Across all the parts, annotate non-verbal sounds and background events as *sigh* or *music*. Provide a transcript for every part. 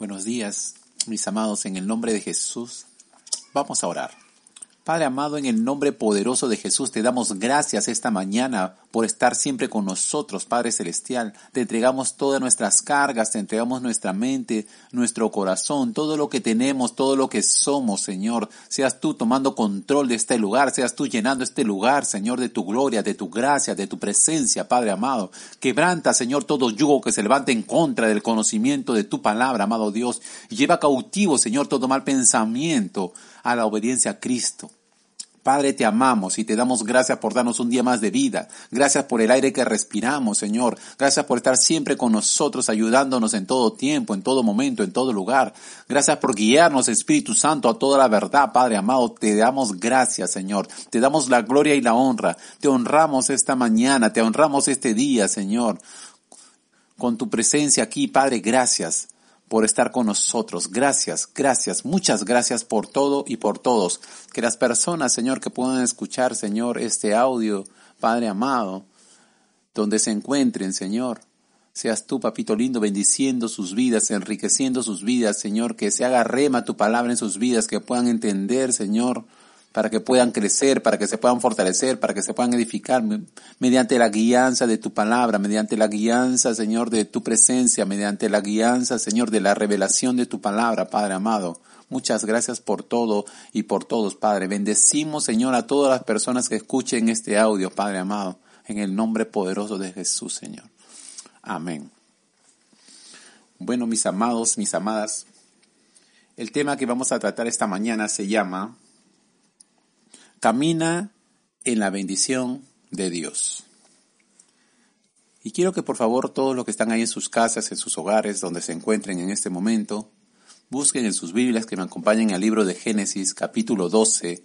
Buenos días, mis amados, en el nombre de Jesús. Vamos a orar. Padre amado, en el nombre poderoso de Jesús te damos gracias esta mañana por estar siempre con nosotros, Padre Celestial. Te entregamos todas nuestras cargas, te entregamos nuestra mente, nuestro corazón, todo lo que tenemos, todo lo que somos, Señor. Seas tú tomando control de este lugar, seas tú llenando este lugar, Señor, de tu gloria, de tu gracia, de tu presencia, Padre amado. Quebranta, Señor, todo yugo que se levante en contra del conocimiento de tu palabra, amado Dios. Lleva cautivo, Señor, todo mal pensamiento a la obediencia a Cristo. Padre, te amamos y te damos gracias por darnos un día más de vida. Gracias por el aire que respiramos, Señor. Gracias por estar siempre con nosotros, ayudándonos en todo tiempo, en todo momento, en todo lugar. Gracias por guiarnos, Espíritu Santo, a toda la verdad, Padre amado. Te damos gracias, Señor. Te damos la gloria y la honra. Te honramos esta mañana, te honramos este día, Señor. Con tu presencia aquí, Padre, gracias por estar con nosotros. Gracias, gracias, muchas gracias por todo y por todos. Que las personas, Señor, que puedan escuchar, Señor, este audio, Padre amado, donde se encuentren, Señor. Seas tú, papito lindo, bendiciendo sus vidas, enriqueciendo sus vidas, Señor, que se haga rema tu palabra en sus vidas, que puedan entender, Señor, para que puedan crecer, para que se puedan fortalecer, para que se puedan edificar mediante la guianza de tu palabra, mediante la guianza, Señor, de tu presencia, mediante la guianza, Señor, de la revelación de tu palabra, Padre amado. Muchas gracias por todo y por todos, Padre. Bendecimos, Señor, a todas las personas que escuchen este audio, Padre amado, en el nombre poderoso de Jesús, Señor. Amén. Bueno, mis amados, mis amadas, el tema que vamos a tratar esta mañana se llama Camina en la bendición de Dios. Y quiero que por favor todos los que están ahí en sus casas, en sus hogares, donde se encuentren en este momento, busquen en sus Biblias que me acompañen al libro de Génesis capítulo 12,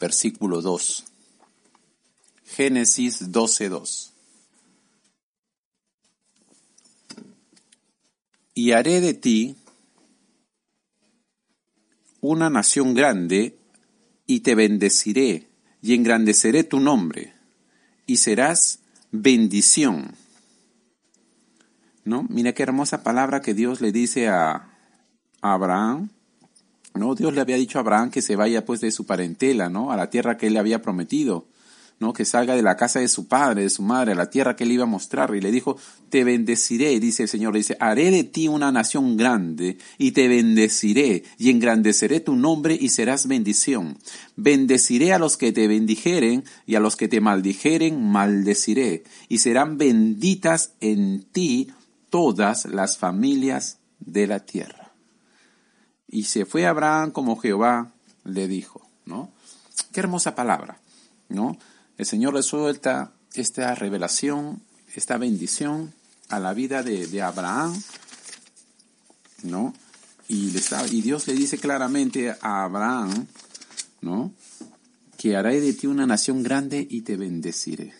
versículo 2. Génesis 12, 2. Y haré de ti una nación grande y te bendeciré y engrandeceré tu nombre y serás bendición. ¿No? Mira qué hermosa palabra que Dios le dice a, Abraham. ¿No? Dios le había dicho a Abraham que se vaya pues de su parentela, ¿no? A la tierra que él le había prometido. ¿No? que salga de la casa de su padre, de su madre, a la tierra que él iba a mostrar. Y le dijo, te bendeciré, dice el Señor, le dice, haré de ti una nación grande y te bendeciré y engrandeceré tu nombre y serás bendición. Bendeciré a los que te bendijeren y a los que te maldijeren, maldeciré. Y serán benditas en ti todas las familias de la tierra. Y se fue Abraham como Jehová le dijo, ¿no? Qué hermosa palabra, ¿no? El Señor le suelta esta revelación, esta bendición a la vida de, Abraham, ¿no? Y, y Dios le dice claramente a Abraham, ¿no? Que haré de ti una nación grande y te bendeciré.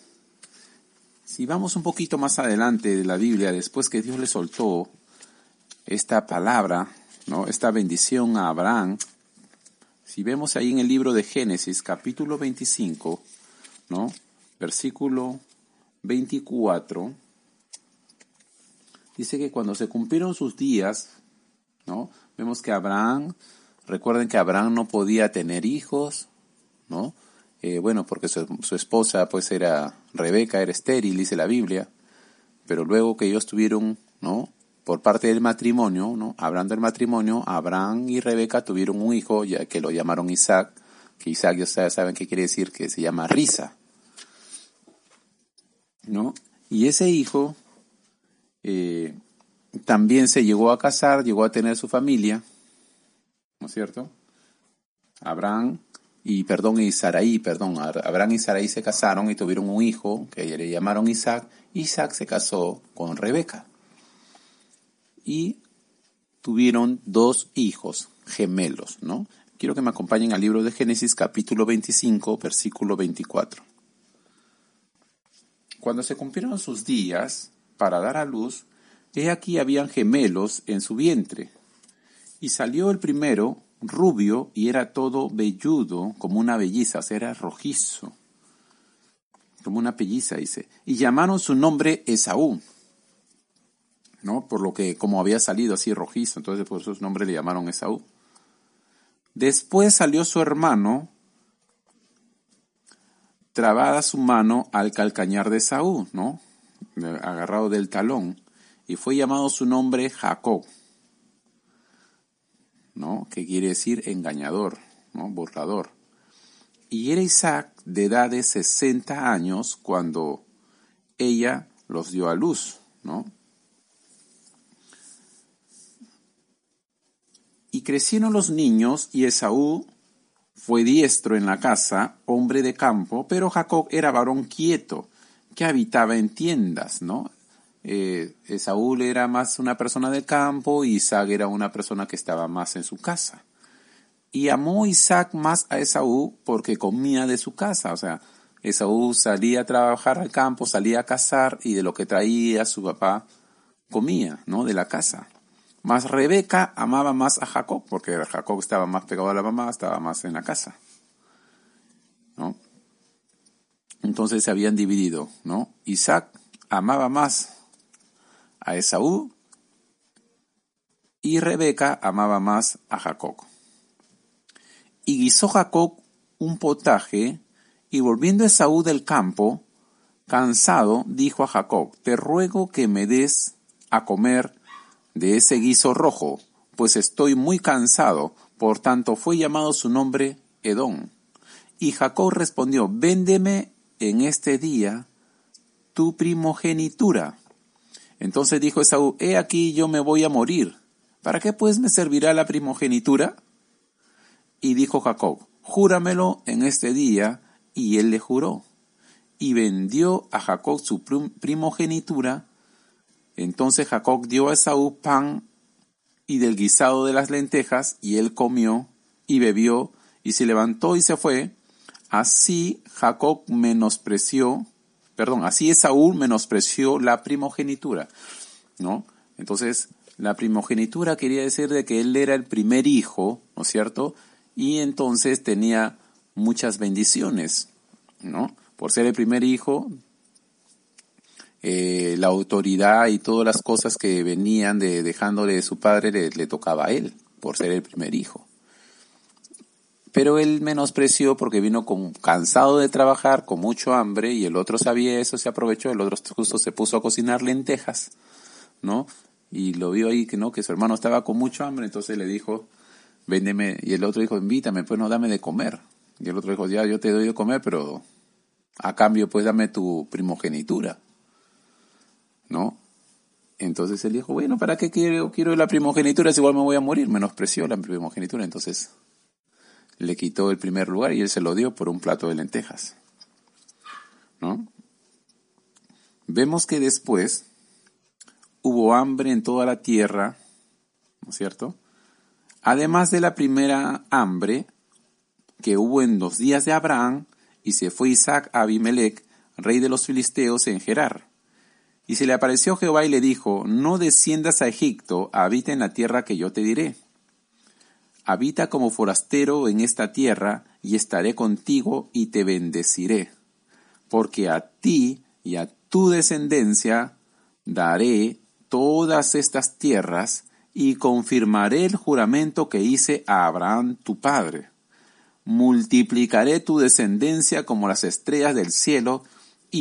Si vamos un poquito más adelante de la Biblia, después que Dios le soltó esta palabra, ¿no? Esta bendición a Abraham, si vemos ahí en el libro de Génesis, capítulo 25, ¿no? Versículo 24. Dice que cuando se cumplieron sus días, ¿no? Vemos que Abraham, recuerden que Abraham no podía tener hijos, ¿no? Eh, bueno, porque su, esposa pues era Rebeca, era estéril, dice la Biblia, pero luego que ellos tuvieron, ¿no? Por parte del matrimonio, ¿no? Hablando del matrimonio, Abraham y Rebeca tuvieron un hijo, ya que lo llamaron Isaac, que Isaac ya saben qué quiere decir, que se llama Risa. ¿No? Y ese hijo eh, también se llegó a casar, llegó a tener su familia, ¿no es cierto? Abraham y perdón, y Saraí, perdón, Abraham y Saraí se casaron y tuvieron un hijo que le llamaron Isaac. Isaac se casó con Rebeca. y tuvieron dos hijos gemelos, ¿no? Quiero que me acompañen al libro de Génesis capítulo 25, versículo 24. Cuando se cumplieron sus días para dar a luz, he aquí habían gemelos en su vientre. Y salió el primero, rubio, y era todo velludo, como una belliza, o sea, era rojizo, como una pelliza, dice. Y llamaron su nombre Esaú, ¿no? Por lo que, como había salido así rojizo, entonces por su nombre le llamaron Esaú. Después salió su hermano, trabada su mano al calcañar de Saúl, ¿no? Agarrado del talón, y fue llamado su nombre Jacob, ¿no? Que quiere decir engañador, ¿no? Burlador. Y era Isaac de edad de 60 años cuando ella los dio a luz, ¿no? Crecieron los niños y Esaú fue diestro en la casa, hombre de campo, pero Jacob era varón quieto, que habitaba en tiendas, ¿no? Eh, Esaú era más una persona de campo Isaac era una persona que estaba más en su casa. Y amó Isaac más a Esaú porque comía de su casa, o sea, Esaú salía a trabajar al campo, salía a cazar y de lo que traía su papá comía, ¿no? De la casa. Más Rebeca amaba más a Jacob, porque Jacob estaba más pegado a la mamá, estaba más en la casa. ¿no? Entonces se habían dividido, ¿no? Isaac amaba más a Esaú y Rebeca amaba más a Jacob. Y guisó Jacob un potaje y volviendo Esaú del campo, cansado, dijo a Jacob, te ruego que me des a comer de ese guiso rojo, pues estoy muy cansado, por tanto fue llamado su nombre Edom. Y Jacob respondió, véndeme en este día tu primogenitura. Entonces dijo Esaú, he aquí yo me voy a morir. ¿Para qué pues me servirá la primogenitura? Y dijo Jacob, júramelo en este día, y él le juró. Y vendió a Jacob su primogenitura entonces Jacob dio a Esaú pan y del guisado de las lentejas, y él comió y bebió, y se levantó y se fue. Así Jacob menospreció, perdón, así Esaú menospreció la primogenitura, ¿no? Entonces, la primogenitura quería decir de que él era el primer hijo, ¿no es cierto? Y entonces tenía muchas bendiciones, ¿no? Por ser el primer hijo, eh, la autoridad y todas las cosas que venían de dejándole de su padre le, tocaba a él, por ser el primer hijo. Pero él menospreció porque vino con, cansado de trabajar, con mucho hambre, y el otro sabía eso, se aprovechó, el otro justo se puso a cocinar lentejas, ¿no? Y lo vio ahí que no, que su hermano estaba con mucho hambre, entonces le dijo, véndeme, y el otro dijo, invítame, pues no, dame de comer. Y el otro dijo, ya, yo te doy de comer, pero a cambio, pues dame tu primogenitura. ¿No? Entonces él dijo, bueno, ¿para qué quiero, quiero la primogenitura si igual me voy a morir? Menospreció la primogenitura, entonces le quitó el primer lugar y él se lo dio por un plato de lentejas, ¿no? Vemos que después hubo hambre en toda la tierra, ¿no es cierto? Además de la primera hambre que hubo en los días de Abraham, y se fue Isaac a Abimelech, rey de los filisteos, en Gerar. Y se le apareció Jehová y le dijo, no desciendas a Egipto, habita en la tierra que yo te diré. Habita como forastero en esta tierra, y estaré contigo y te bendeciré. Porque a ti y a tu descendencia daré todas estas tierras, y confirmaré el juramento que hice a Abraham tu padre. Multiplicaré tu descendencia como las estrellas del cielo,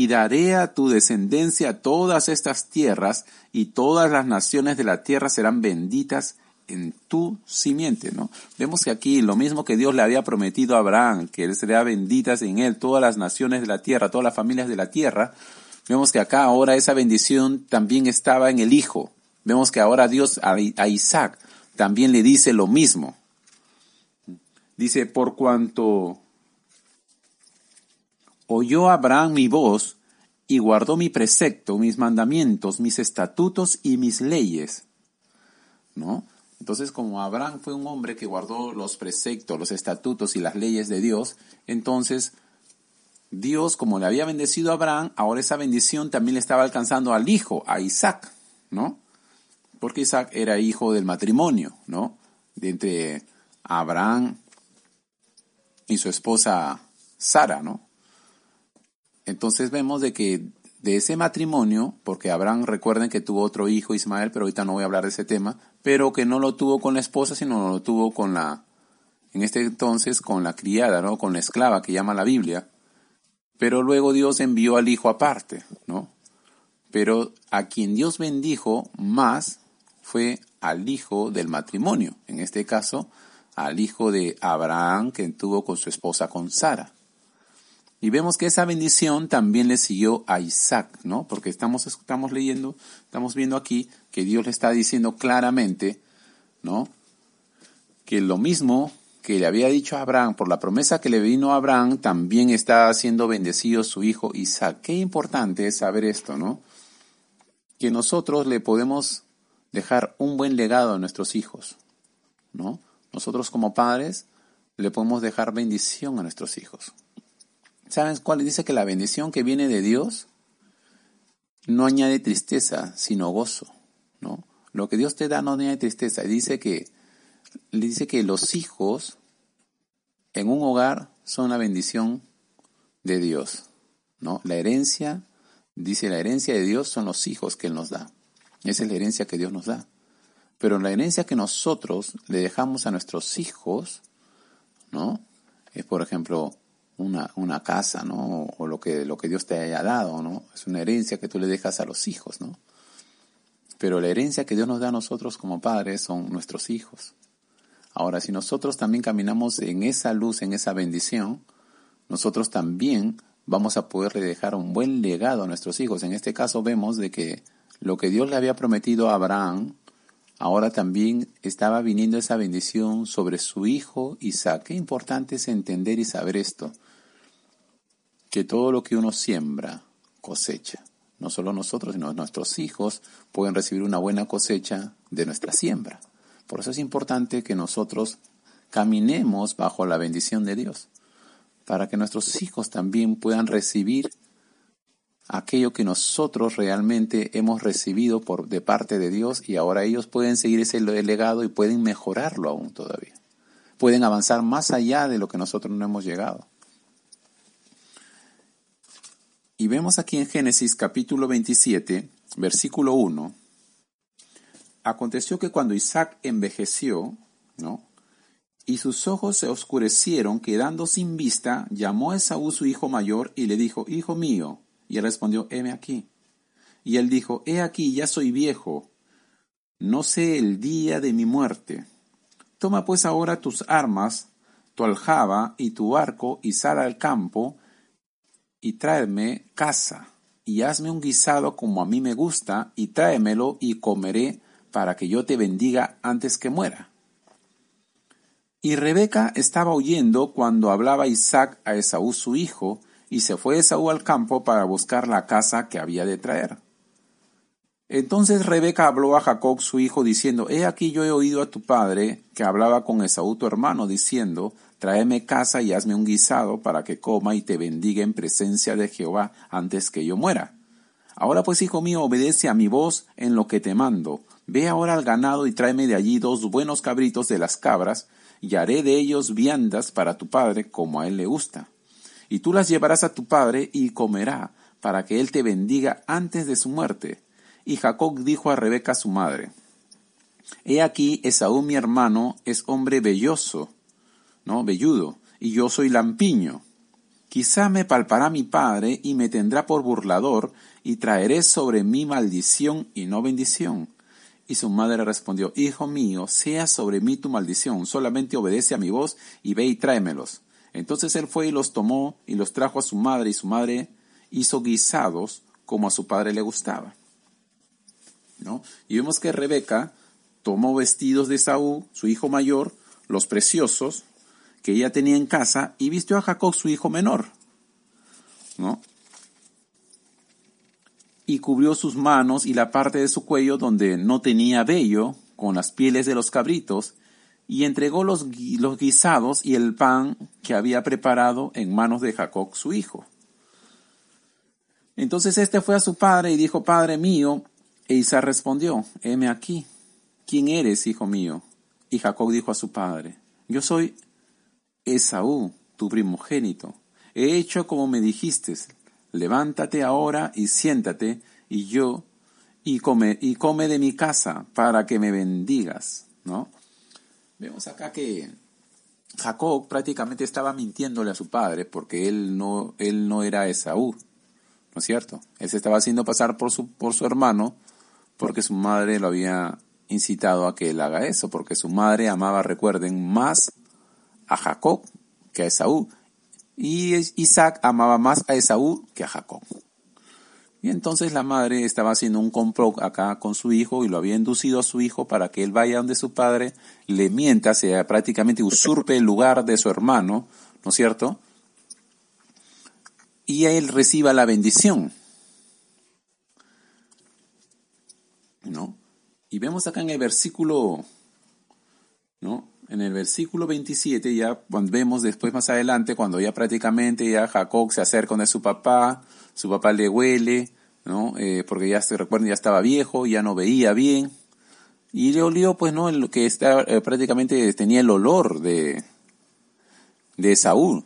y daré a tu descendencia todas estas tierras, y todas las naciones de la tierra serán benditas en tu simiente, ¿no? Vemos que aquí lo mismo que Dios le había prometido a Abraham, que él sería benditas en él todas las naciones de la tierra, todas las familias de la tierra, vemos que acá ahora esa bendición también estaba en el Hijo. Vemos que ahora Dios a, a Isaac también le dice lo mismo. Dice, por cuanto oyó Abraham mi voz y guardó mi precepto, mis mandamientos, mis estatutos y mis leyes. ¿no? Entonces, como Abraham fue un hombre que guardó los preceptos, los estatutos y las leyes de Dios, entonces Dios, como le había bendecido a Abraham, ahora esa bendición también le estaba alcanzando al hijo, a Isaac, ¿no? Porque Isaac era hijo del matrimonio, ¿no? De entre Abraham y su esposa Sara, ¿no? Entonces vemos de que de ese matrimonio, porque Abraham recuerden que tuvo otro hijo, Ismael, pero ahorita no voy a hablar de ese tema, pero que no lo tuvo con la esposa, sino lo tuvo con la, en este entonces, con la criada, ¿no? Con la esclava que llama la Biblia. Pero luego Dios envió al hijo aparte, ¿no? Pero a quien Dios bendijo más fue al hijo del matrimonio, en este caso, al hijo de Abraham que tuvo con su esposa con Sara. Y vemos que esa bendición también le siguió a Isaac, ¿no? Porque estamos, estamos leyendo, estamos viendo aquí que Dios le está diciendo claramente, ¿no? Que lo mismo que le había dicho a Abraham, por la promesa que le vino a Abraham, también está siendo bendecido su hijo Isaac. Qué importante es saber esto, ¿no? Que nosotros le podemos dejar un buen legado a nuestros hijos, ¿no? Nosotros como padres le podemos dejar bendición a nuestros hijos. ¿Saben cuál? Dice que la bendición que viene de Dios no añade tristeza, sino gozo, ¿no? Lo que Dios te da no añade tristeza. Dice que, dice que los hijos en un hogar son la bendición de Dios, ¿no? La herencia, dice la herencia de Dios son los hijos que Él nos da. Esa es la herencia que Dios nos da. Pero la herencia que nosotros le dejamos a nuestros hijos, ¿no? Es, por ejemplo, una, una casa, ¿no? O lo que, lo que Dios te haya dado, ¿no? Es una herencia que tú le dejas a los hijos, ¿no? Pero la herencia que Dios nos da a nosotros como padres son nuestros hijos. Ahora, si nosotros también caminamos en esa luz, en esa bendición, nosotros también vamos a poder dejar un buen legado a nuestros hijos. En este caso vemos de que lo que Dios le había prometido a Abraham, ahora también estaba viniendo esa bendición sobre su hijo Isaac. Qué importante es entender y saber esto que todo lo que uno siembra cosecha. No solo nosotros, sino nuestros hijos pueden recibir una buena cosecha de nuestra siembra. Por eso es importante que nosotros caminemos bajo la bendición de Dios, para que nuestros hijos también puedan recibir aquello que nosotros realmente hemos recibido por, de parte de Dios y ahora ellos pueden seguir ese legado y pueden mejorarlo aún todavía. Pueden avanzar más allá de lo que nosotros no hemos llegado. Y vemos aquí en Génesis capítulo 27, versículo 1, aconteció que cuando Isaac envejeció, ¿no? Y sus ojos se oscurecieron, quedando sin vista, llamó a Esaú su hijo mayor y le dijo, Hijo mío. Y él respondió, heme aquí. Y él dijo, He aquí, ya soy viejo, no sé el día de mi muerte. Toma pues ahora tus armas, tu aljaba y tu arco, y sal al campo, y tráeme casa, y hazme un guisado como a mí me gusta, y tráemelo y comeré para que yo te bendiga antes que muera. Y Rebeca estaba oyendo cuando hablaba Isaac a Esaú su hijo, y se fue Esaú al campo para buscar la casa que había de traer. Entonces Rebeca habló a Jacob su hijo diciendo, He aquí yo he oído a tu padre que hablaba con Esaú tu hermano, diciendo, tráeme casa y hazme un guisado para que coma y te bendiga en presencia de Jehová antes que yo muera. Ahora pues, hijo mío, obedece a mi voz en lo que te mando. Ve ahora al ganado y tráeme de allí dos buenos cabritos de las cabras, y haré de ellos viandas para tu padre, como a él le gusta. Y tú las llevarás a tu padre y comerá, para que él te bendiga antes de su muerte. Y Jacob dijo a Rebeca su madre, He aquí, Esaú mi hermano es hombre velloso, ¿no? Velludo, y yo soy lampiño. Quizá me palpará mi padre y me tendrá por burlador, y traeré sobre mí maldición y no bendición. Y su madre respondió, Hijo mío, sea sobre mí tu maldición, solamente obedece a mi voz y ve y tráemelos. Entonces él fue y los tomó y los trajo a su madre, y su madre hizo guisados como a su padre le gustaba. ¿No? Y vemos que Rebeca tomó vestidos de Saúl, su hijo mayor, los preciosos, que ella tenía en casa y vistió a Jacob su hijo menor. ¿no? Y cubrió sus manos y la parte de su cuello donde no tenía vello con las pieles de los cabritos y entregó los, guisados y el pan que había preparado en manos de Jacob su hijo. Entonces este fue a su padre y dijo, Padre mío, e Isaac respondió, heme aquí, ¿quién eres, hijo mío? Y Jacob dijo a su padre, yo soy Esaú, tu primogénito. He hecho como me dijiste, levántate ahora y siéntate, y yo, y come, y come de mi casa, para que me bendigas, ¿no? Vemos acá que Jacob prácticamente estaba mintiéndole a su padre, porque él no, él no era Esaú, ¿no es cierto? Él se estaba haciendo pasar por su, por su hermano, porque su madre lo había incitado a que él haga eso, porque su madre amaba, recuerden, más a Jacob que a Esaú. Y Isaac amaba más a Esaú que a Jacob. Y entonces la madre estaba haciendo un complot acá con su hijo y lo había inducido a su hijo para que él vaya donde su padre, le mienta, sea prácticamente usurpe el lugar de su hermano, ¿no es cierto? Y él reciba la bendición. ¿No? Y vemos acá en el versículo, ¿no? En el versículo 27 ya vemos después más adelante cuando ya prácticamente ya Jacob se acerca de su papá, su papá le huele, ¿no? Eh, porque ya se recuerden ya estaba viejo, ya no veía bien y le olió pues no lo que está eh, prácticamente tenía el olor de de Saúl,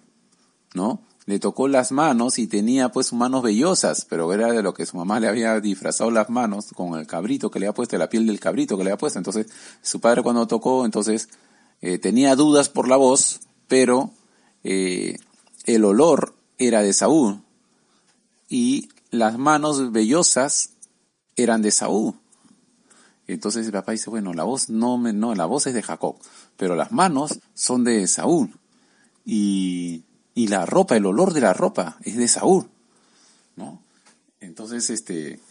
¿no? le tocó las manos y tenía pues manos vellosas, pero era de lo que su mamá le había disfrazado las manos con el cabrito que le había puesto, la piel del cabrito que le había puesto. Entonces, su padre cuando tocó, entonces eh, tenía dudas por la voz, pero eh, el olor era de Saúl y las manos vellosas eran de Saúl. Entonces el papá dice, bueno, la voz no, me, no, la voz es de Jacob, pero las manos son de Saúl. Y y la ropa, el olor de la ropa es de Saúl, ¿no? Entonces, este,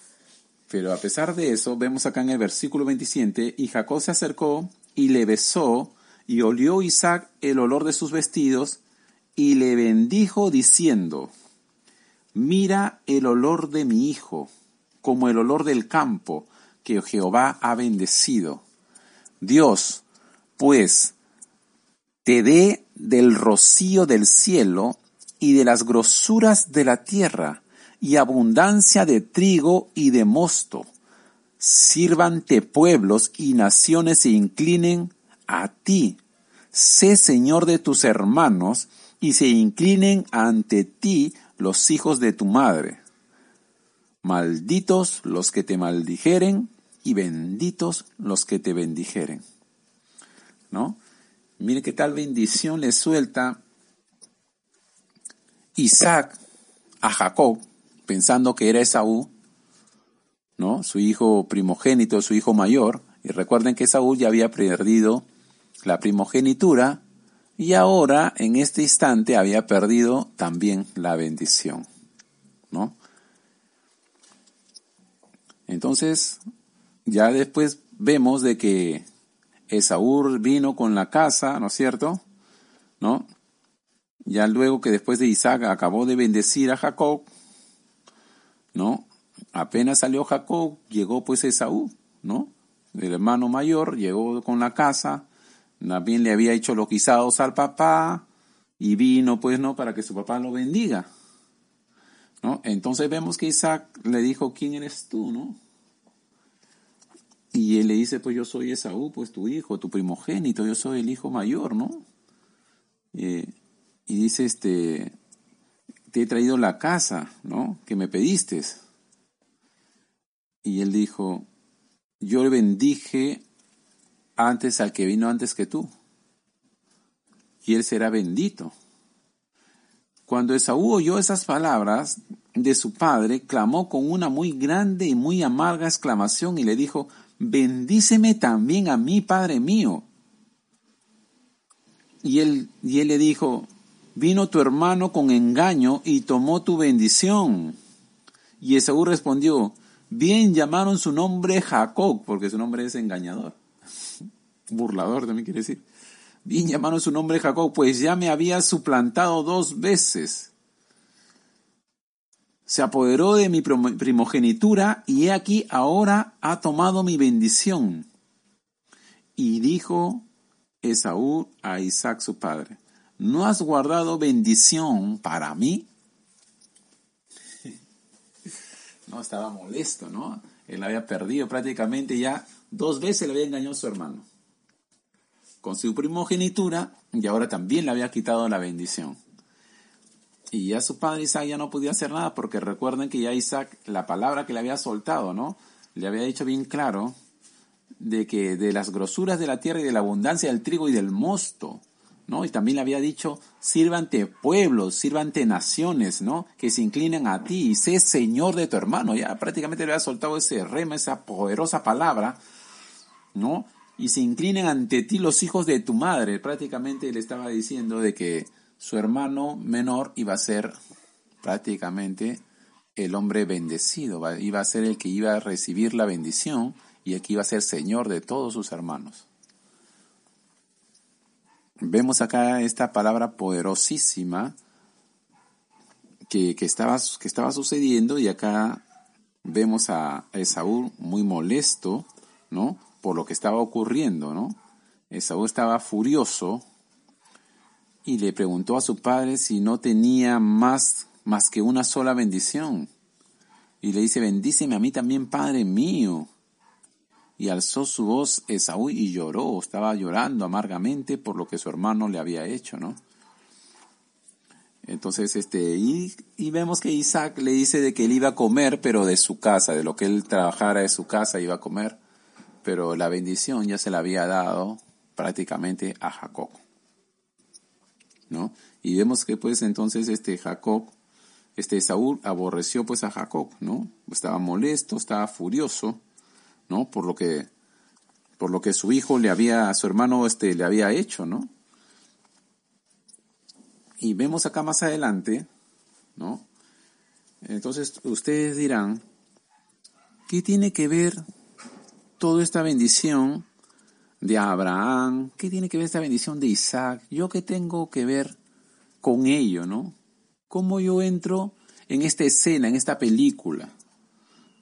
pero a pesar de eso, vemos acá en el versículo 27, y Jacob se acercó y le besó, y olió Isaac el olor de sus vestidos, y le bendijo diciendo, mira el olor de mi hijo, como el olor del campo que Jehová ha bendecido. Dios, pues, te dé del rocío del cielo y de las grosuras de la tierra, y abundancia de trigo y de mosto. Sírvante pueblos y naciones se inclinen a ti. Sé Señor de tus hermanos, y se inclinen ante ti los hijos de tu madre. Malditos los que te maldijeren, y benditos los que te bendijeren. ¿No? Mire qué tal bendición le suelta Isaac a Jacob, pensando que era Esaú, ¿no? Su hijo primogénito, su hijo mayor. Y recuerden que Esaú ya había perdido la primogenitura y ahora, en este instante, había perdido también la bendición, ¿no? Entonces, ya después vemos de que Esaú vino con la casa, ¿no es cierto? ¿No? Ya luego que después de Isaac acabó de bendecir a Jacob, ¿no? Apenas salió Jacob, llegó pues Esaú, ¿no? El hermano mayor llegó con la casa, también le había hecho los guisados al papá y vino pues, ¿no? Para que su papá lo bendiga, ¿no? Entonces vemos que Isaac le dijo, ¿quién eres tú, no? Y él le dice, pues yo soy Esaú, pues tu hijo, tu primogénito, yo soy el hijo mayor, ¿no? Eh, y dice, este, te he traído la casa, ¿no? Que me pediste. Y él dijo, yo le bendije antes al que vino antes que tú. Y él será bendito. Cuando Esaú oyó esas palabras de su padre, clamó con una muy grande y muy amarga exclamación y le dijo, bendíceme también a mí, Padre mío. Y él, y él le dijo, vino tu hermano con engaño y tomó tu bendición. Y Esaú respondió, bien llamaron su nombre Jacob, porque su nombre es engañador. Burlador también quiere decir. Bien llamaron su nombre Jacob, pues ya me había suplantado dos veces se apoderó de mi primogenitura y he aquí ahora ha tomado mi bendición. Y dijo Esaú a Isaac su padre, ¿no has guardado bendición para mí? *laughs* No, estaba molesto, ¿no? Él había perdido prácticamente ya dos veces le había engañado a su hermano. Con su primogenitura y ahora también le había quitado la bendición. Y ya su padre Isaac ya no podía hacer nada porque recuerden que ya Isaac, la palabra que le había soltado, ¿no? Le había dicho bien claro de que de las grosuras de la tierra y de la abundancia del trigo y del mosto, ¿no? Y también le había dicho, sírvante pueblos, sírvante naciones, ¿no? Que se inclinen a ti y sé señor de tu hermano. Ya prácticamente le había soltado ese rema, esa poderosa palabra, ¿no? Y se inclinen ante ti los hijos de tu madre. Prácticamente le estaba diciendo de que su hermano menor iba a ser prácticamente el hombre bendecido, iba a ser el que iba a recibir la bendición y el que iba a ser señor de todos sus hermanos. Vemos acá esta palabra poderosísima que, estaba, que estaba sucediendo y acá vemos a Esaú muy molesto, ¿no? Por lo que estaba ocurriendo, ¿no? Esaú estaba furioso y le preguntó a su padre si no tenía más, más que una sola bendición. Y le dice, bendíceme a mí también, Padre mío. Y alzó su voz Esaú y lloró, estaba llorando amargamente por lo que su hermano le había hecho, ¿no? Entonces, este, y, y, vemos que Isaac le dice de que él iba a comer, pero de su casa, de lo que él trabajara de su casa iba a comer, pero la bendición ya se la había dado prácticamente a Jacob. ¿no? Y vemos que pues entonces este Jacob, este Saúl aborreció pues a Jacob, ¿no? Estaba molesto, estaba furioso, ¿no? Por lo que, por lo que su hijo le había, a su hermano este, le había hecho, ¿no? Y vemos acá más adelante, ¿no? Entonces ustedes dirán, ¿qué tiene que ver toda esta bendición de Abraham, ¿qué tiene que ver esta bendición de Isaac? ¿Yo qué tengo que ver con ello, no? ¿Cómo yo entro en esta escena, en esta película?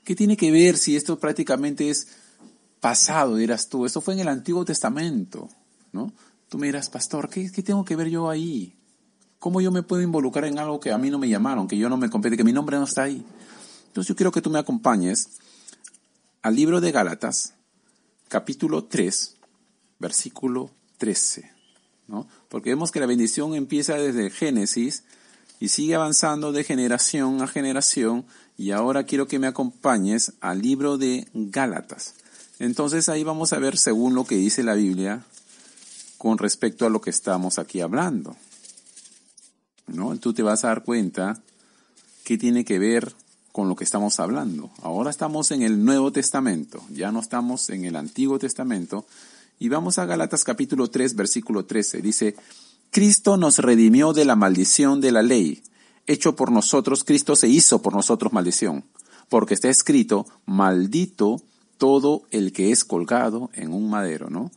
¿Qué tiene que ver si esto prácticamente es pasado, dirás tú? Esto fue en el Antiguo Testamento, ¿no? Tú me dirás, pastor, ¿qué, ¿qué tengo que ver yo ahí? ¿Cómo yo me puedo involucrar en algo que a mí no me llamaron, que yo no me compete, que mi nombre no está ahí? Entonces yo quiero que tú me acompañes al libro de Gálatas, capítulo 3, versículo 13. ¿no? Porque vemos que la bendición empieza desde Génesis y sigue avanzando de generación a generación y ahora quiero que me acompañes al libro de Gálatas. Entonces ahí vamos a ver según lo que dice la Biblia con respecto a lo que estamos aquí hablando. ¿No? Tú te vas a dar cuenta qué tiene que ver con lo que estamos hablando. Ahora estamos en el Nuevo Testamento, ya no estamos en el Antiguo Testamento, y vamos a Galatas capítulo 3, versículo 13. Dice, Cristo nos redimió de la maldición de la ley. Hecho por nosotros, Cristo se hizo por nosotros maldición. Porque está escrito, maldito todo el que es colgado en un madero, ¿no?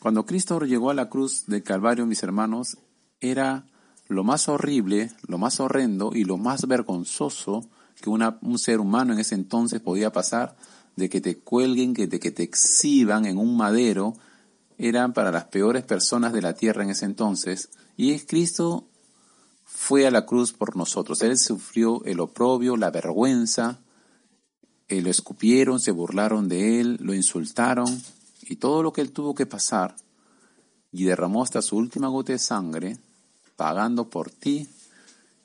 Cuando Cristo llegó a la cruz del Calvario, mis hermanos, era lo más horrible, lo más horrendo y lo más vergonzoso que un ser humano en ese entonces podía pasar de que te cuelguen, que que te exhiban en un madero, eran para las peores personas de la tierra en ese entonces. Y Cristo fue a la cruz por nosotros. Él sufrió el oprobio, la vergüenza, eh, lo escupieron, se burlaron de él, lo insultaron y todo lo que él tuvo que pasar y derramó hasta su última gota de sangre, pagando por ti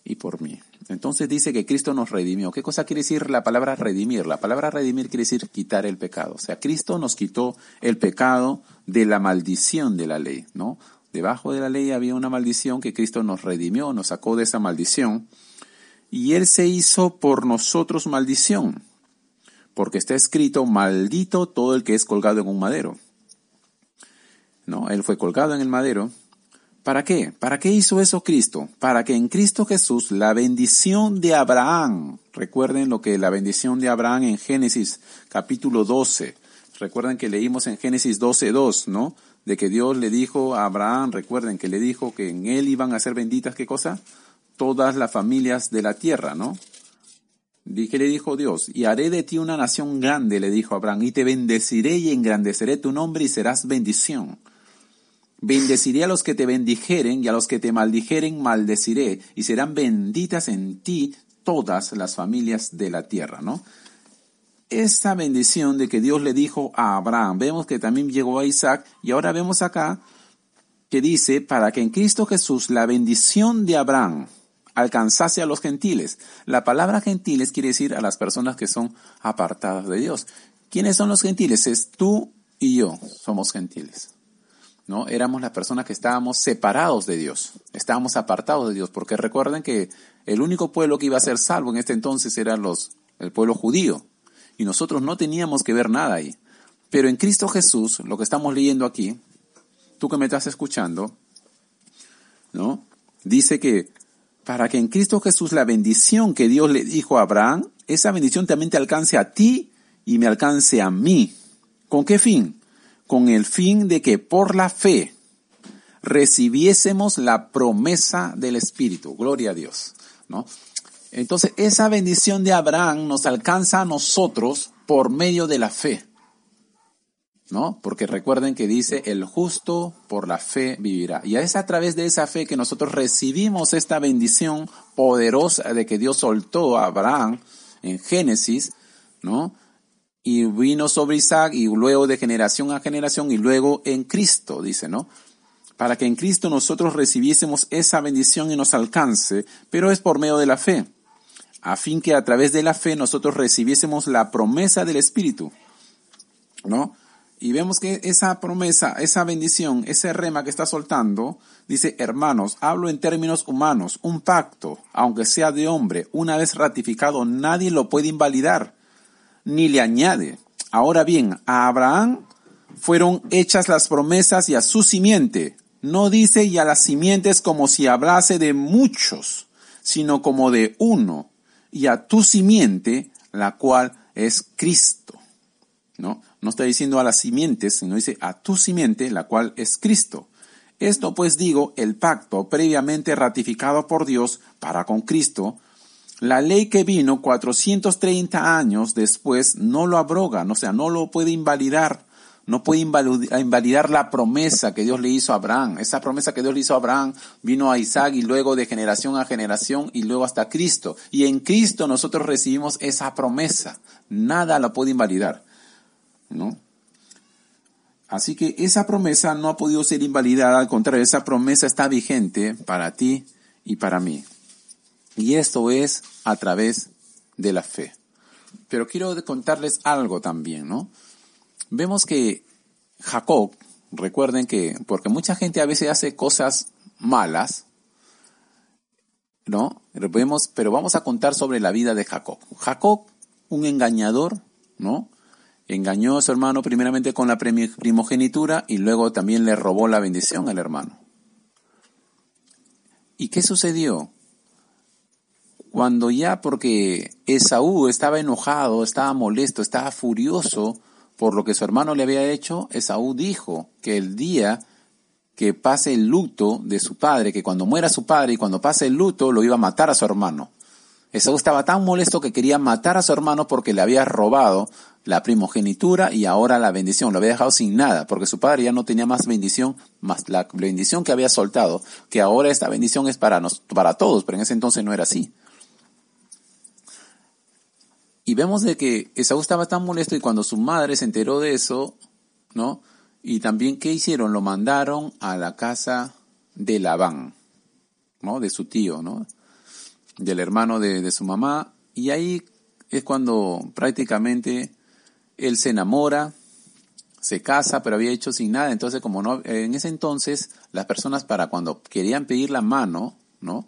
y por mí. Entonces dice que Cristo nos redimió. ¿Qué cosa quiere decir la palabra redimir? La palabra redimir quiere decir quitar el pecado. O sea, Cristo nos quitó el pecado de la maldición de la ley, ¿no? Debajo de la ley había una maldición que Cristo nos redimió, nos sacó de esa maldición. Y Él se hizo por nosotros maldición. Porque está escrito, maldito todo el que es colgado en un madero. ¿No? Él fue colgado en el madero ¿Para qué? ¿Para qué hizo eso Cristo? Para que en Cristo Jesús la bendición de Abraham, recuerden lo que la bendición de Abraham en Génesis capítulo 12, recuerden que leímos en Génesis 12, 2, ¿no? De que Dios le dijo a Abraham, recuerden que le dijo que en él iban a ser benditas, ¿qué cosa? Todas las familias de la tierra, ¿no? ¿Qué le dijo Dios? Y haré de ti una nación grande, le dijo Abraham, y te bendeciré y engrandeceré tu nombre y serás bendición. Bendeciré a los que te bendijeren y a los que te maldijeren maldeciré, y serán benditas en ti todas las familias de la tierra, ¿no? Esta bendición de que Dios le dijo a Abraham, vemos que también llegó a Isaac, y ahora vemos acá que dice, para que en Cristo Jesús la bendición de Abraham, alcanzase a los gentiles. La palabra gentiles quiere decir a las personas que son apartadas de Dios. ¿Quiénes son los gentiles? Es tú y yo somos gentiles. ¿No? Éramos las personas que estábamos separados de Dios, estábamos apartados de Dios, porque recuerden que el único pueblo que iba a ser salvo en este entonces era los, el pueblo judío, y nosotros no teníamos que ver nada ahí. Pero en Cristo Jesús, lo que estamos leyendo aquí, tú que me estás escuchando, ¿no? Dice que para que en Cristo Jesús la bendición que Dios le dijo a Abraham, esa bendición también te alcance a ti y me alcance a mí. ¿Con qué fin? Con el fin de que por la fe recibiésemos la promesa del Espíritu. Gloria a Dios. ¿no? Entonces, esa bendición de Abraham nos alcanza a nosotros por medio de la fe. ¿no? Porque recuerden que dice, el justo por la fe vivirá. Y es a través de esa fe que nosotros recibimos esta bendición poderosa de que Dios soltó a Abraham en Génesis, ¿no? Y vino sobre Isaac y luego de generación a generación y luego en Cristo, dice, ¿no? Para que en Cristo nosotros recibiésemos esa bendición y nos alcance, pero es por medio de la fe, a fin que a través de la fe nosotros recibiésemos la promesa del Espíritu, ¿no? Y vemos que esa promesa, esa bendición, ese rema que está soltando, dice, hermanos, hablo en términos humanos, un pacto, aunque sea de hombre, una vez ratificado, nadie lo puede invalidar, ni le añade. Ahora bien, a Abraham fueron hechas las promesas y a su simiente. No dice y a las simientes como si hablase de muchos, sino como de uno, y a tu simiente, la cual es Cristo. ¿No? No está diciendo a las simientes, sino dice a tu simiente, la cual es Cristo. Esto pues digo, el pacto previamente ratificado por Dios para con Cristo, la ley que vino 430 años después no lo abroga, o sea, no lo puede invalidar, no puede invalidar la promesa que Dios le hizo a Abraham. Esa promesa que Dios le hizo a Abraham vino a Isaac y luego de generación a generación y luego hasta Cristo. Y en Cristo nosotros recibimos esa promesa. Nada la puede invalidar. ¿no? Así que esa promesa no ha podido ser invalidada, al contrario, esa promesa está vigente para ti y para mí. Y esto es a través de la fe. Pero quiero contarles algo también, ¿no? Vemos que Jacob, recuerden que, porque mucha gente a veces hace cosas malas, ¿no? Vemos, pero vamos a contar sobre la vida de Jacob. Jacob, un engañador, ¿no? engañó a su hermano primeramente con la primogenitura y luego también le robó la bendición al hermano. ¿Y qué sucedió? Cuando ya porque Esaú estaba enojado, estaba molesto, estaba furioso por lo que su hermano le había hecho, Esaú dijo que el día que pase el luto de su padre, que cuando muera su padre y cuando pase el luto lo iba a matar a su hermano. Esaú estaba tan molesto que quería matar a su hermano porque le había robado la primogenitura y ahora la bendición. Lo había dejado sin nada porque su padre ya no tenía más bendición, más la bendición que había soltado, que ahora esta bendición es para, nos, para todos, pero en ese entonces no era así. Y vemos de que Esaú estaba tan molesto y cuando su madre se enteró de eso, ¿no? Y también, ¿qué hicieron? Lo mandaron a la casa de Labán, ¿no? De su tío, ¿no? del hermano de, su mamá, y ahí es cuando prácticamente él se enamora, se casa, pero había hecho sin nada, entonces como no, en ese entonces las personas para cuando querían pedir la mano, ¿no?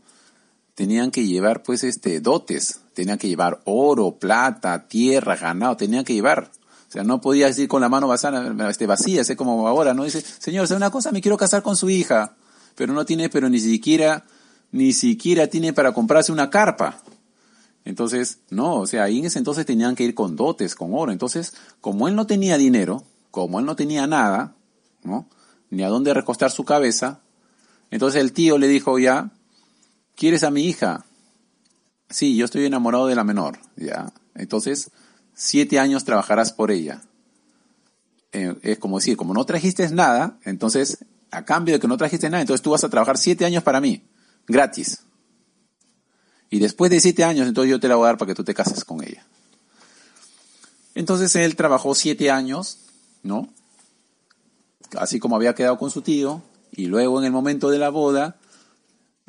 Tenían que llevar pues este dotes, tenían que llevar oro, plata, tierra, ganado, tenían que llevar. O sea, no podías ir con la mano vacía, este, vacía, así como ahora, ¿no? Dice, señor, ¿sabe una cosa? Me quiero casar con su hija, pero no tiene, pero ni siquiera ni siquiera tiene para comprarse una carpa. Entonces, no, o sea, ahí en ese entonces tenían que ir con dotes, con oro. Entonces, como él no tenía dinero, como él no tenía nada, ¿no? Ni a dónde recostar su cabeza, entonces el tío le dijo ya, ¿quieres a mi hija? sí, yo estoy enamorado de la menor, ya. Entonces, siete años trabajarás por ella. Eh, es como decir, como no trajiste nada, entonces, a cambio de que no trajiste nada, entonces tú vas a trabajar siete años para mí, gratis. Y después de siete años, entonces yo te la voy a dar para que tú te cases con ella. Entonces él trabajó siete años, ¿no? Así como había quedado con su tío, y luego en el momento de la boda,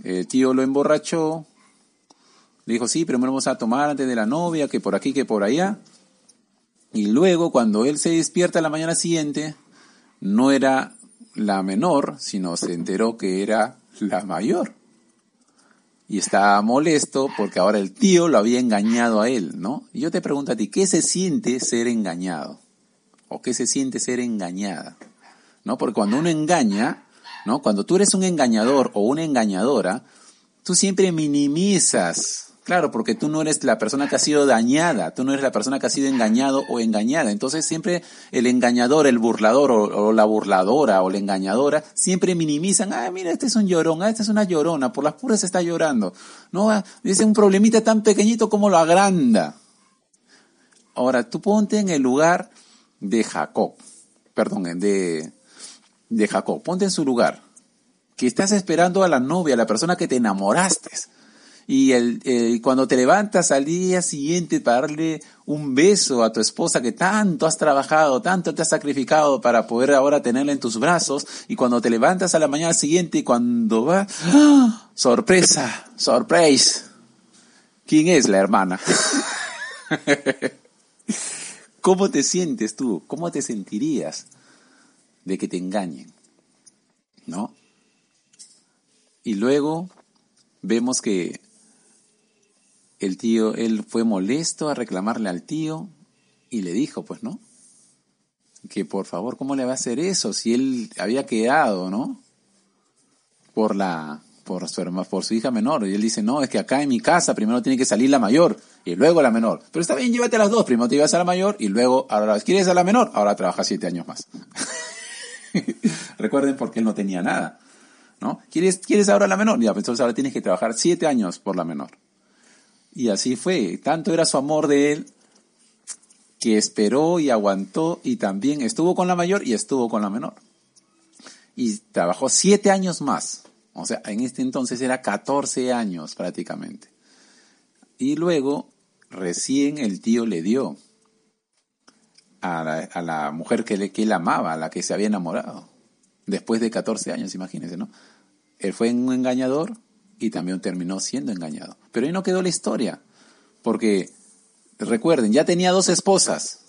el tío lo emborrachó, le dijo, sí, me vamos a tomar antes de la novia, que por aquí, que por allá. Y luego, cuando él se despierta la mañana siguiente, no era la menor, sino se enteró que era la mayor. Y estaba molesto porque ahora el tío lo había engañado a él, ¿no? Y yo te pregunto a ti, ¿qué se siente ser engañado? ¿O qué se siente ser engañada? ¿No? Porque cuando uno engaña, ¿no? Cuando tú eres un engañador o una engañadora, tú siempre minimizas Claro, porque tú no eres la persona que ha sido dañada, tú no eres la persona que ha sido engañado o engañada. Entonces siempre el engañador, el burlador o, la burladora o la engañadora siempre minimizan, ah, mira, este es un llorón, ah, esta es una llorona, por las puras está llorando. No, ah, es un problemita tan pequeñito como lo agranda. Ahora, tú ponte en el lugar de Jacob, perdón, de, de Jacob, ponte en su lugar, que estás esperando a la novia, a la persona que te enamoraste y el, eh, cuando te levantas al día siguiente para darle un beso a tu esposa que tanto has trabajado, tanto te has sacrificado para poder ahora tenerla en tus brazos, y cuando te levantas a la mañana siguiente y cuando va, ¡ah! sorpresa, surprise, ¿quién es la hermana? *laughs* ¿Cómo te sientes tú? ¿Cómo te sentirías de que te engañen? ¿No? Y luego vemos que el tío, él fue molesto a reclamarle al tío y le dijo, pues, ¿no? Que por favor, ¿cómo le va a hacer eso si él había quedado, ¿no? Por la, por su por su hija menor. Y él dice, no, es que acá en mi casa primero tiene que salir la mayor y luego la menor. Pero está bien, llévate las dos. Primero te ibas a la mayor y luego, ahora quieres a la menor, ahora trabaja siete años más. *laughs* *laughs* Recuerden porque él no tenía nada. ¿No? ¿Quieres, ¿Quieres ahora la menor? Ya, pues entonces ahora tienes que trabajar siete años por la menor. Y así fue. Tanto era su amor de él que esperó y aguantó y también estuvo con la mayor y estuvo con la menor. Y trabajó siete años más. O sea, en este entonces era 14 años prácticamente. Y luego, recién el tío le dio a la, mujer que, le, que él amaba, a la que se había enamorado. Después de 14 años, imagínense, ¿no? Él fue un engañador, y también terminó siendo engañado. Pero ahí no quedó la historia, porque recuerden, ya tenía dos esposas,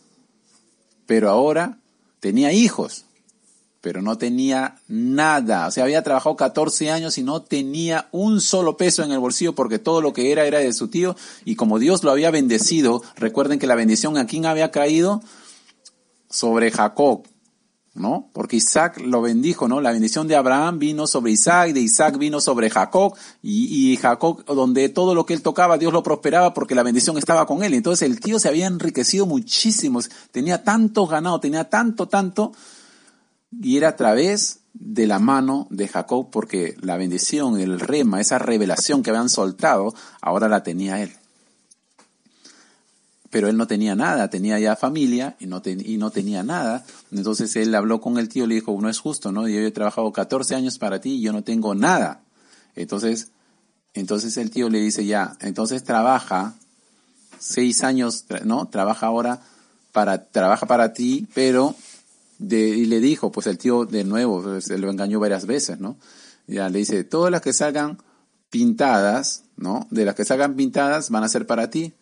pero ahora tenía hijos, pero no tenía nada. O sea, había trabajado 14 años y no tenía un solo peso en el bolsillo porque todo lo que era era de su tío y como Dios lo había bendecido, recuerden que la bendición a quién había caído sobre Jacob, ¿no? Porque Isaac lo bendijo, ¿no? La bendición de Abraham vino sobre Isaac, de Isaac vino sobre Jacob, y, y, Jacob, donde todo lo que él tocaba, Dios lo prosperaba porque la bendición estaba con él. Entonces el tío se había enriquecido muchísimo, tenía tanto ganado, tenía tanto, tanto, y era a través de la mano de Jacob porque la bendición, el rema, esa revelación que habían soltado, ahora la tenía él pero él no tenía nada, tenía ya familia y no, y no tenía nada. Entonces él habló con el tío, le dijo, no es justo, ¿no? Yo he trabajado 14 años para ti y yo no tengo nada. Entonces, entonces el tío le dice, ya, entonces trabaja seis años, ¿no? Trabaja ahora para, trabaja para ti, pero, de, y le dijo, pues el tío de nuevo, pues, se lo engañó varias veces, ¿no? Ya le dice, todas las que salgan pintadas, ¿no? De las que salgan pintadas van a ser para ti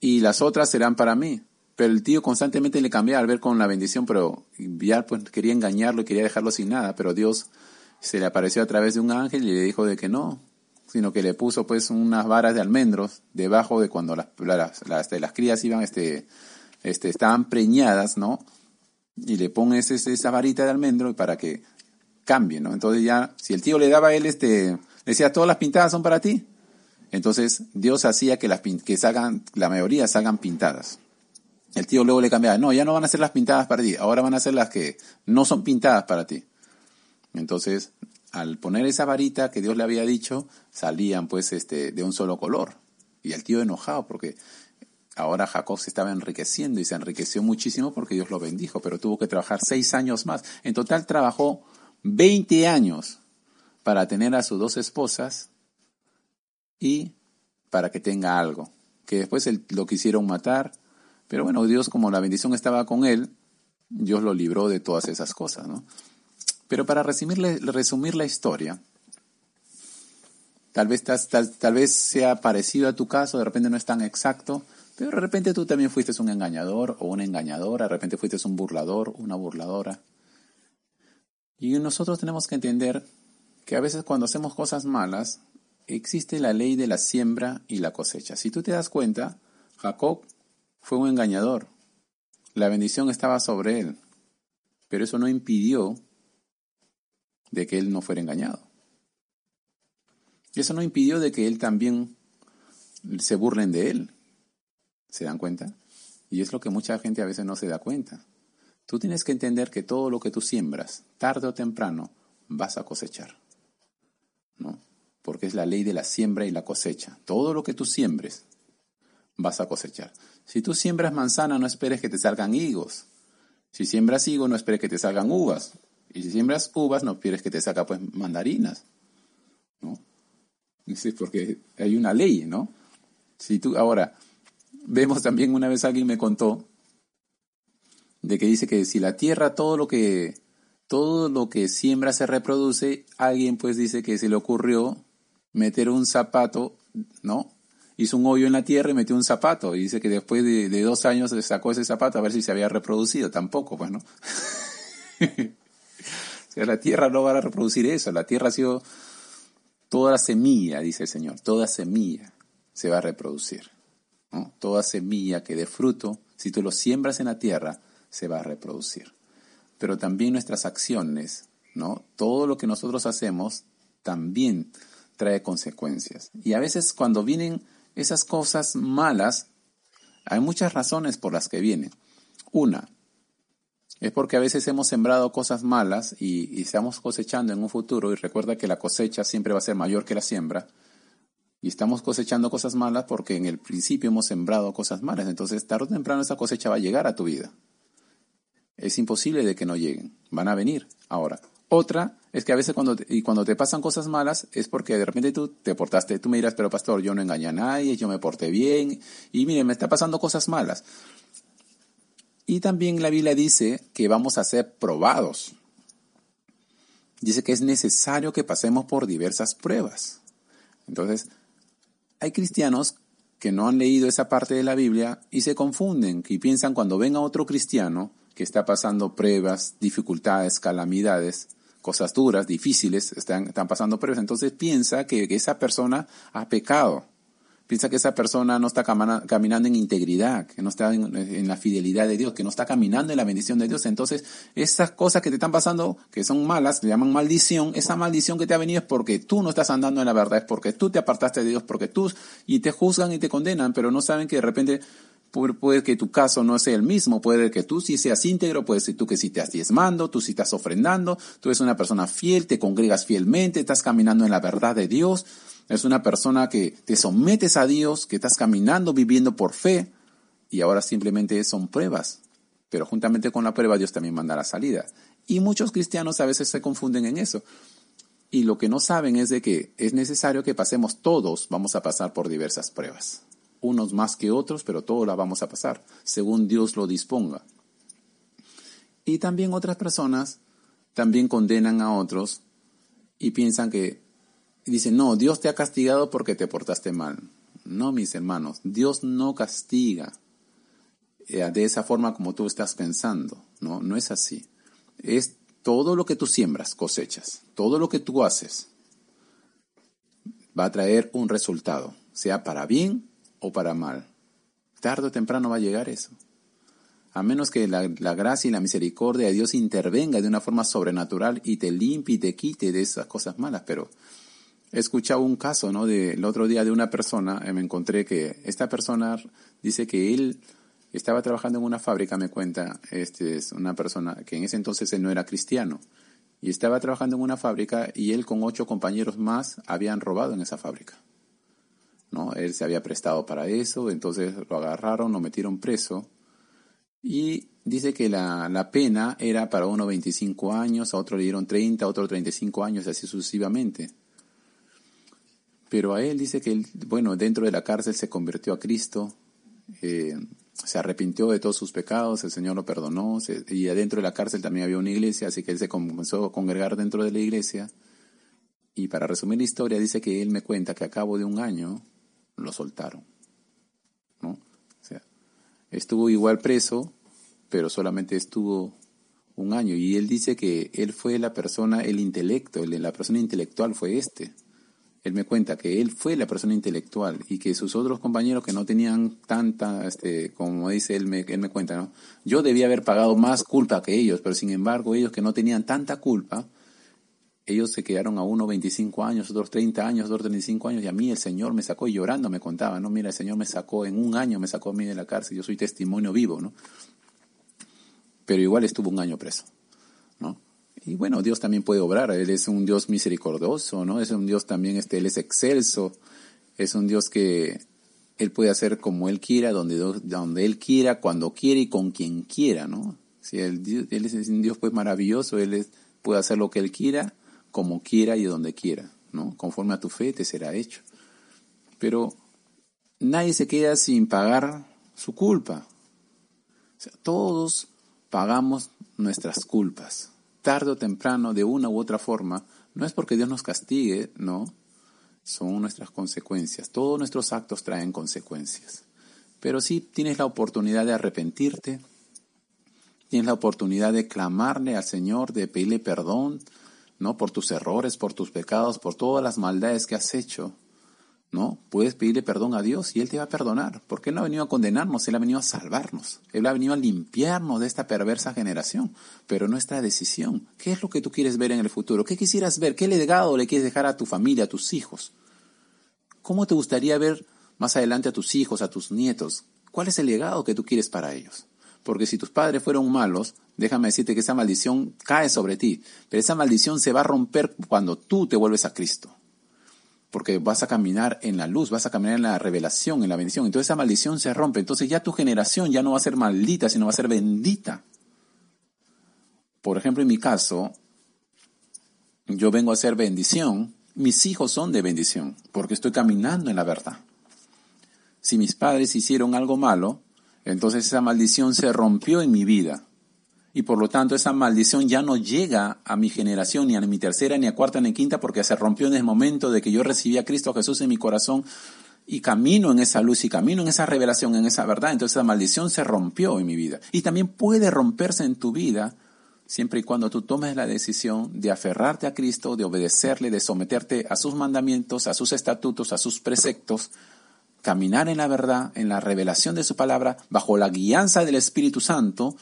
y las otras serán para mí. Pero el tío constantemente le cambiaba al ver con la bendición, pero ya pues quería engañarlo y quería dejarlo sin nada, pero Dios se le apareció a través de un ángel y le dijo de que no, sino que le puso pues unas varas de almendros debajo de cuando las, las, de las crías iban, este, este, estaban preñadas, ¿no? Y le pones esa varita de almendro para que cambie, ¿no? Entonces ya, si el tío le daba a él, este, decía, todas las pintadas son para ti, entonces Dios hacía que las que salgan, la mayoría salgan pintadas. El tío luego le cambiaba, no, ya no van a ser las pintadas para ti, ahora van a ser las que no son pintadas para ti. Entonces, al poner esa varita que Dios le había dicho, salían pues este de un solo color. Y el tío enojado porque ahora Jacob se estaba enriqueciendo y se enriqueció muchísimo porque Dios lo bendijo, pero tuvo que trabajar seis años más. En total trabajó 20 años para tener a sus dos esposas y para que tenga algo. Que después lo quisieron matar, pero bueno, Dios como la bendición estaba con él, Dios lo libró de todas esas cosas, ¿no? Pero para resumir la historia, tal vez, tal, tal vez sea parecido a tu caso, de repente no es tan exacto, pero de repente tú también fuiste un engañador o una engañadora, de repente fuiste un burlador, una burladora. Y nosotros tenemos que entender que a veces cuando hacemos cosas malas, existe la ley de la siembra y la cosecha. Si tú te das cuenta, Jacob fue un engañador. La bendición estaba sobre él, pero eso no impidió de que él no fuera engañado. Eso no impidió de que él también se burlen de él. ¿Se dan cuenta? Y es lo que mucha gente a veces no se da cuenta. Tú tienes que entender que todo lo que tú siembras, tarde o temprano, vas a cosechar. ¿No? Porque es la ley de la siembra y la cosecha. Todo lo que tú siembres, vas a cosechar. Si tú siembras manzana, no esperes que te salgan higos. Si siembras higo, no esperes que te salgan uvas. Y si siembras uvas, no esperes que te salgan pues mandarinas. ¿No? porque hay una ley, ¿no? Si tú, ahora, vemos también una vez alguien me contó de que dice que si la tierra todo lo que todo lo que siembra se reproduce, alguien pues dice que se le ocurrió meter un zapato, ¿no? Hizo un hoyo en la tierra y metió un zapato. Y dice que después de, dos años le sacó ese zapato a ver si se había reproducido. Tampoco, pues, ¿no? *laughs* o sea, la tierra no va a reproducir eso. La tierra ha sido toda semilla, dice el Señor. Toda semilla se va a reproducir. Toda semilla que dé fruto, si tú lo siembras en la tierra, se va a reproducir. Pero también nuestras acciones, ¿no? Todo lo que nosotros hacemos también trae consecuencias. Y a veces cuando vienen esas cosas malas, hay muchas razones por las que vienen. Una, es porque a veces hemos sembrado cosas malas y, y, estamos cosechando en un futuro, y recuerda que la cosecha siempre va a ser mayor que la siembra, y estamos cosechando cosas malas porque en el principio hemos sembrado cosas malas, entonces tarde o temprano esa cosecha va a llegar a tu vida. Es imposible de que no lleguen, van a venir ahora. Otra es que a veces cuando te, y cuando te pasan cosas malas es porque de repente tú te portaste, tú me dirás, pero pastor, yo no engañé a nadie, yo me porté bien y mire, me está pasando cosas malas. Y también la Biblia dice que vamos a ser probados. Dice que es necesario que pasemos por diversas pruebas. Entonces, hay cristianos que no han leído esa parte de la Biblia y se confunden y piensan cuando ven a otro cristiano que está pasando pruebas, dificultades, calamidades, cosas duras, difíciles, están, están pasando pruebas, entonces piensa que, esa persona ha pecado. Piensa que esa persona no está caminando en integridad, que no está en, la fidelidad de Dios, que no está caminando en la bendición de Dios. Entonces, esas cosas que te están pasando, que son malas, le llaman maldición, esa maldición que te ha venido es porque tú no estás andando en la verdad, es porque tú te apartaste de Dios, porque tú, y te juzgan y te condenan, pero no saben que de repente Puede que tu caso no sea el mismo, puede que tú sí seas íntegro, puede ser tú que sí te estás diezmando, tú sí estás ofrendando, tú eres una persona fiel, te congregas fielmente, estás caminando en la verdad de Dios, eres una persona que te sometes a Dios, que estás caminando, viviendo por fe, y ahora simplemente son pruebas. Pero juntamente con la prueba Dios también manda la salida. Y muchos cristianos a veces se confunden en eso. Y lo que no saben es de que es necesario que pasemos todos, vamos a pasar por diversas pruebas unos más que otros, pero todos la vamos a pasar, según Dios lo disponga. Y también otras personas también condenan a otros y piensan que, dicen, no, Dios te ha castigado porque te portaste mal. No, mis hermanos, Dios no castiga eh, de esa forma como tú estás pensando. No, no es así. Es todo lo que tú siembras, cosechas. Todo lo que tú haces va a traer un resultado, sea para bien o para mal. Tardo o temprano va a llegar eso. A menos que la, gracia y la misericordia de Dios intervenga de una forma sobrenatural y te limpie y te quite de esas cosas malas. Pero he escuchado un caso, ¿no? Del otro día de una persona, eh, me encontré que esta persona dice que él estaba trabajando en una fábrica, me cuenta, este es una persona que en ese entonces él no era cristiano, y estaba trabajando en una fábrica y él con ocho compañeros más habían robado en esa fábrica. Él se había prestado para eso, entonces lo agarraron, lo metieron preso y dice que la, la pena era para uno 25 años, a otro le dieron 30, a otro 35 años, así sucesivamente. Pero a él dice que, él, bueno, dentro de la cárcel se convirtió a Cristo, eh, se arrepintió de todos sus pecados, el Señor lo perdonó, y adentro de la cárcel también había una iglesia, así que él se comenzó a congregar dentro de la iglesia. Y para resumir la historia, dice que él me cuenta que a cabo de un año lo soltaron. ¿no? O sea, estuvo igual preso, pero solamente estuvo un año. Y él dice que él fue la persona, el intelecto, la persona intelectual fue este. Él me cuenta que él fue la persona intelectual y que sus otros compañeros que no tenían tanta, este, como dice él me, él me cuenta, ¿no? Yo debía haber pagado más culpa que ellos, pero sin embargo ellos que no tenían tanta culpa, ellos se quedaron a uno 25 años, otros 30 años, otros 35 años, y a mí el Señor me sacó y llorando me contaba, ¿no? Mira, el Señor me sacó, en un año me sacó a mí de la cárcel, yo soy testimonio vivo, ¿no? Pero igual estuvo un año preso, ¿no? Y bueno, Dios también puede obrar, Él es un Dios misericordioso, ¿no? Es un Dios también, este, Él es excelso, es un Dios que Él puede hacer como Él quiera, donde, donde Él quiera, cuando quiera y con quien quiera, ¿no? Si él, él es un Dios pues maravilloso, Él puede hacer lo que Él quiera, como quiera y donde quiera, ¿no? Conforme a tu fe te será hecho. Pero nadie se queda sin pagar su culpa. Todos pagamos nuestras culpas tarde o temprano, de una u otra forma, no es porque Dios nos castigue, no, son nuestras consecuencias. Todos nuestros actos traen consecuencias. Pero sí tienes la oportunidad de arrepentirte, tienes la oportunidad de clamarle al Señor, de pedirle perdón, ¿no? Por tus errores, por tus pecados, por todas las maldades que has hecho. ¿no? Puedes pedirle perdón a Dios y Él te va a perdonar, porque Él no ha venido a condenarnos, Él ha venido a salvarnos, Él ha venido a limpiarnos de esta perversa generación, pero nuestra decisión, ¿qué es lo que tú quieres ver en el futuro? ¿Qué quisieras ver? ¿Qué legado le quieres dejar a tu familia, a tus hijos? ¿Cómo te gustaría ver más adelante a tus hijos, a tus nietos? ¿Cuál es el legado que tú quieres para ellos? Porque si tus padres fueron malos, déjame decirte que esa maldición cae sobre ti, pero esa maldición se va a romper cuando tú te vuelves a Cristo porque vas a caminar en la luz, vas a caminar en la revelación, en la bendición. Entonces esa maldición se rompe. Entonces ya tu generación ya no va a ser maldita, sino va a ser bendita. Por ejemplo, en mi caso, yo vengo a ser bendición, mis hijos son de bendición, porque estoy caminando en la verdad. Si mis padres hicieron algo malo, entonces esa maldición se rompió en mi vida y por lo tanto esa maldición ya no llega a mi generación, ni a mi tercera, ni a cuarta, ni a quinta, porque se rompió en el momento de que yo recibí a Cristo Jesús en mi corazón y camino en esa luz y camino en esa revelación, en esa verdad. Entonces esa maldición se rompió en mi vida. Y también puede romperse en tu vida siempre y cuando tú tomes la decisión de aferrarte a Cristo, de obedecerle, de someterte a sus mandamientos, a sus estatutos, a sus preceptos, caminar en la verdad, en la revelación de su palabra, bajo la guianza del Espíritu Santo,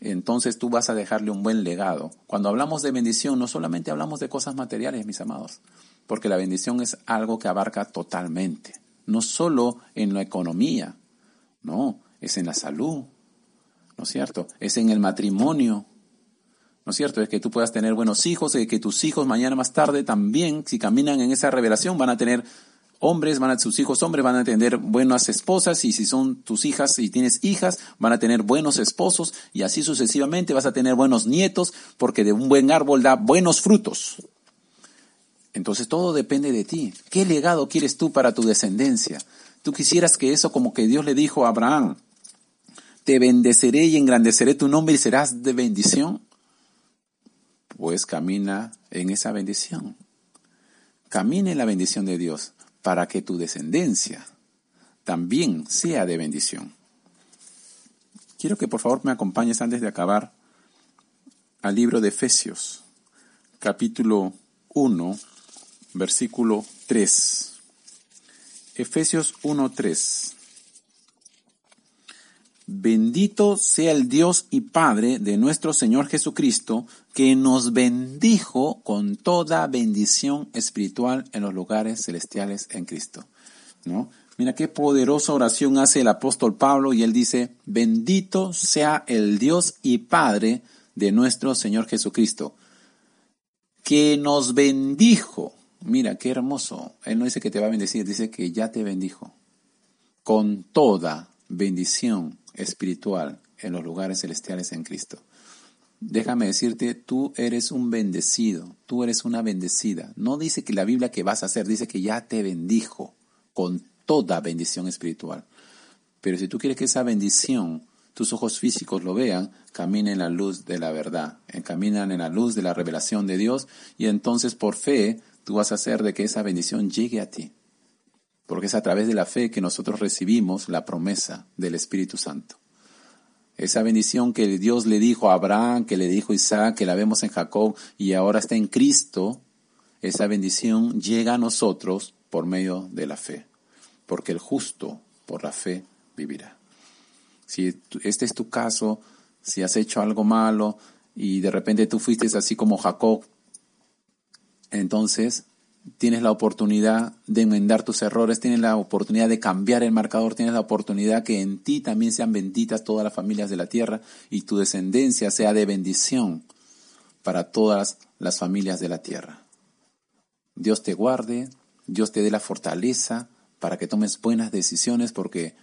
entonces tú vas a dejarle un buen legado. Cuando hablamos de bendición, no solamente hablamos de cosas materiales, mis amados, porque la bendición es algo que abarca totalmente, no solo en la economía, no, es en la salud, ¿no es cierto? Es en el matrimonio, ¿no es cierto? Es que tú puedas tener buenos hijos, y que tus hijos mañana más tarde también, si caminan en esa revelación, van a tener hombres, van a, sus hijos hombres van a tener buenas esposas y si son tus hijas y tienes hijas, van a tener buenos esposos y así sucesivamente vas a tener buenos nietos porque de un buen árbol da buenos frutos. Entonces todo depende de ti. ¿Qué legado quieres tú para tu descendencia? Tú quisieras que eso como que Dios le dijo a Abraham, te bendeceré y engrandeceré tu nombre y serás de bendición. Pues camina en esa bendición. Camina en la bendición de Dios para que tu descendencia también sea de bendición. Quiero que por favor me acompañes antes de acabar al libro de Efesios, capítulo 1, versículo 3. Efesios 1, 3. Bendito sea el Dios y Padre de nuestro Señor Jesucristo, que nos bendijo con toda bendición espiritual en los lugares celestiales en Cristo. ¿No? Mira qué poderosa oración hace el apóstol Pablo y él dice, bendito sea el Dios y Padre de nuestro Señor Jesucristo, que nos bendijo. Mira, qué hermoso. Él no dice que te va a bendecir, dice que ya te bendijo. Con toda bendición espiritual en los lugares celestiales en Cristo. Déjame decirte, tú eres un bendecido, tú eres una bendecida. No dice que la Biblia que vas a hacer, dice que ya te bendijo con toda bendición espiritual. Pero si tú quieres que esa bendición, tus ojos físicos lo vean, camina en la luz de la verdad, caminan en la luz de la revelación de Dios y entonces por fe tú vas a hacer de que esa bendición llegue a ti. Porque es a través de la fe que nosotros recibimos la promesa del Espíritu Santo. Esa bendición que Dios le dijo a Abraham, que le dijo a Isaac, que la vemos en Jacob y ahora está en Cristo, esa bendición llega a nosotros por medio de la fe. Porque el justo por la fe vivirá. Si este es tu caso, si has hecho algo malo y de repente tú fuiste así como Jacob, entonces tienes la oportunidad de enmendar tus errores, tienes la oportunidad de cambiar el marcador, tienes la oportunidad que en ti también sean benditas todas las familias de la tierra y tu descendencia sea de bendición para todas las familias de la tierra. Dios te guarde, Dios te dé la fortaleza para que tomes buenas decisiones porque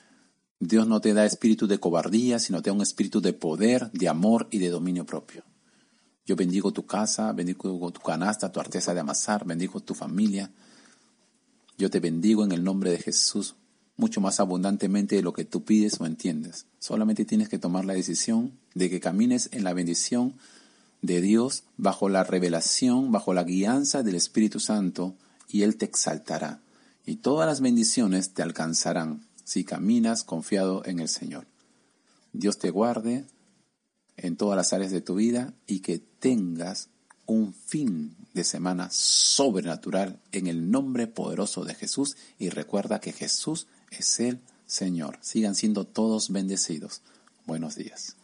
Dios no te da espíritu de cobardía, sino te da un espíritu de poder, de amor y de dominio propio. Yo bendigo tu casa, bendigo tu canasta, tu artesa de amasar, bendigo tu familia. Yo te bendigo en el nombre de Jesús, mucho más abundantemente de lo que tú pides o entiendes. Solamente tienes que tomar la decisión de que camines en la bendición de Dios bajo la revelación, bajo la guianza del Espíritu Santo, y Él te exaltará. Y todas las bendiciones te alcanzarán si caminas confiado en el Señor. Dios te guarde, en todas las áreas de tu vida y que tengas un fin de semana sobrenatural en el nombre poderoso de Jesús y recuerda que Jesús es el Señor. Sigan siendo todos bendecidos. Buenos días.